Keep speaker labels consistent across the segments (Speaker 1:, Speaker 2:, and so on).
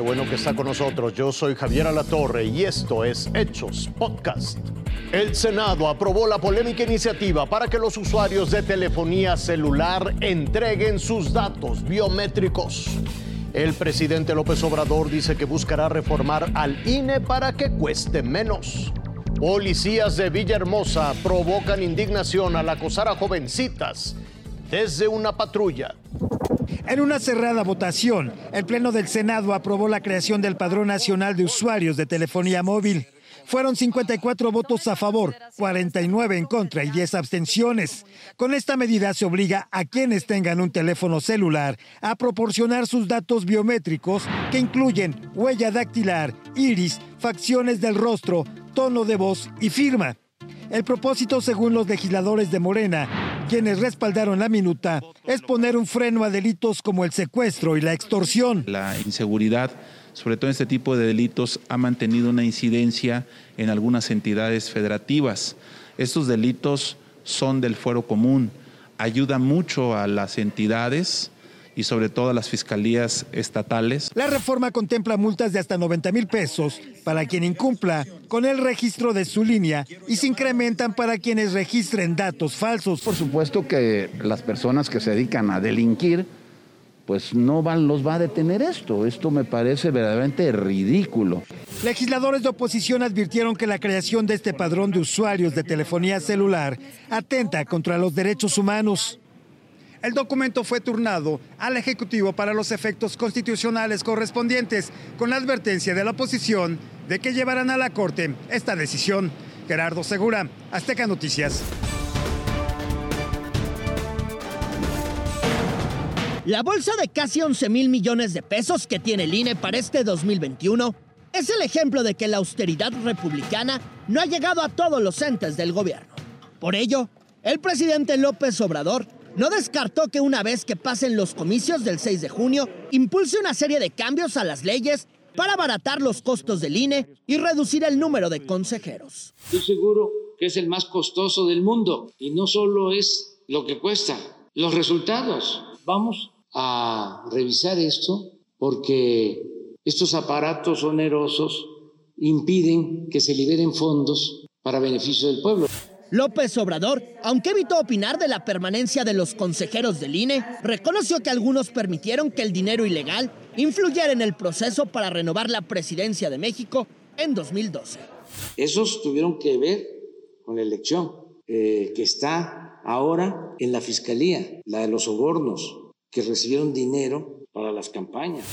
Speaker 1: bueno que está con nosotros. Yo soy Javier Alatorre y esto es Hechos Podcast. El Senado aprobó la polémica iniciativa para que los usuarios de telefonía celular entreguen sus datos biométricos. El presidente López Obrador dice que buscará reformar al INE para que cueste menos. Policías de Villahermosa provocan indignación al acosar a jovencitas desde una patrulla.
Speaker 2: En una cerrada votación, el Pleno del Senado aprobó la creación del Padrón Nacional de Usuarios de Telefonía Móvil. Fueron 54 votos a favor, 49 en contra y 10 abstenciones. Con esta medida se obliga a quienes tengan un teléfono celular a proporcionar sus datos biométricos que incluyen huella dactilar, iris, facciones del rostro, tono de voz y firma. El propósito, según los legisladores de Morena, quienes respaldaron la minuta, es poner un freno a delitos como el secuestro y la extorsión.
Speaker 3: La inseguridad, sobre todo en este tipo de delitos, ha mantenido una incidencia en algunas entidades federativas. Estos delitos son del fuero común, ayuda mucho a las entidades y sobre todo a las fiscalías estatales.
Speaker 2: La reforma contempla multas de hasta 90 mil pesos para quien incumpla con el registro de su línea y se incrementan para quienes registren datos falsos.
Speaker 4: Por supuesto que las personas que se dedican a delinquir, pues no van, los va a detener esto. Esto me parece verdaderamente ridículo.
Speaker 2: Legisladores de oposición advirtieron que la creación de este padrón de usuarios de telefonía celular atenta contra los derechos humanos. El documento fue turnado al Ejecutivo para los efectos constitucionales correspondientes, con la advertencia de la oposición de que llevarán a la Corte esta decisión. Gerardo Segura, Azteca Noticias.
Speaker 5: La bolsa de casi 11 mil millones de pesos que tiene el INE para este 2021 es el ejemplo de que la austeridad republicana no ha llegado a todos los entes del gobierno. Por ello, el presidente López Obrador no descartó que una vez que pasen los comicios del 6 de junio, impulse una serie de cambios a las leyes para abaratar los costos del INE y reducir el número de consejeros.
Speaker 6: Estoy seguro que es el más costoso del mundo y no solo es lo que cuesta, los resultados. Vamos a revisar esto porque estos aparatos onerosos impiden que se liberen fondos para beneficio del pueblo.
Speaker 5: López Obrador, aunque evitó opinar de la permanencia de los consejeros del INE, reconoció que algunos permitieron que el dinero ilegal influyera en el proceso para renovar la presidencia de México en 2012.
Speaker 6: Esos tuvieron que ver con la elección eh, que está ahora en la fiscalía, la de los sobornos, que recibieron dinero para las campañas.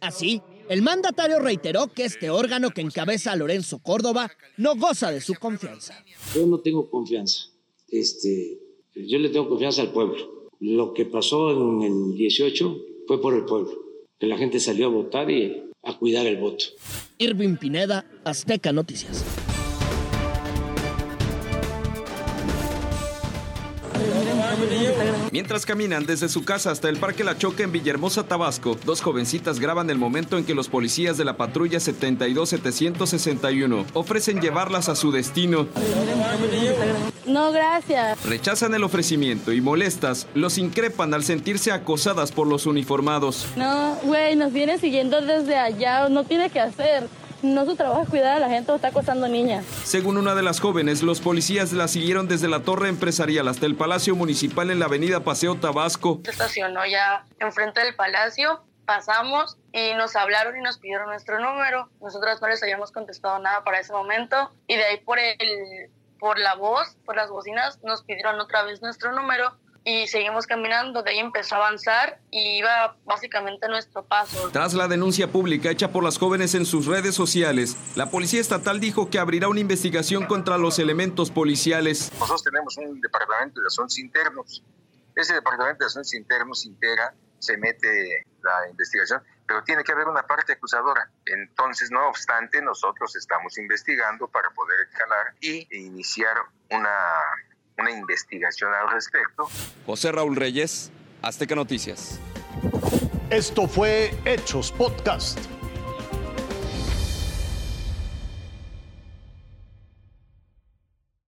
Speaker 5: Así, el mandatario reiteró que este órgano que encabeza a Lorenzo Córdoba no goza de su confianza.
Speaker 6: Yo no tengo confianza. Este, yo le tengo confianza al pueblo. Lo que pasó en el 18 fue por el pueblo, que la gente salió a votar y a cuidar el voto.
Speaker 5: Irving Pineda, Azteca Noticias.
Speaker 7: Mientras caminan desde su casa hasta el Parque La Choca en Villahermosa, Tabasco, dos jovencitas graban el momento en que los policías de la patrulla 72761 ofrecen llevarlas a su destino.
Speaker 8: No, gracias.
Speaker 7: Rechazan el ofrecimiento y molestas los increpan al sentirse acosadas por los uniformados.
Speaker 8: No, güey, nos viene siguiendo desde allá, no tiene que hacer. No su trabajo es cuidar a la gente o está acosando niñas.
Speaker 7: Según una de las jóvenes, los policías la siguieron desde la torre empresarial hasta el Palacio Municipal en la avenida Paseo Tabasco.
Speaker 9: Se estacionó ya enfrente del palacio, pasamos y nos hablaron y nos pidieron nuestro número. Nosotros no les habíamos contestado nada para ese momento y de ahí por el por la voz, por las bocinas, nos pidieron otra vez nuestro número y seguimos caminando, de ahí empezó a avanzar y iba básicamente nuestro paso.
Speaker 7: Tras la denuncia pública hecha por las jóvenes en sus redes sociales, la Policía Estatal dijo que abrirá una investigación contra los elementos policiales.
Speaker 10: Nosotros tenemos un departamento de asuntos internos. Ese departamento de asuntos internos integra, se mete la investigación, pero tiene que haber una parte acusadora. Entonces, no obstante, nosotros estamos investigando para poder escalar y iniciar una una investigación al respecto.
Speaker 7: José Raúl Reyes, Azteca Noticias.
Speaker 1: Esto fue Hechos Podcast.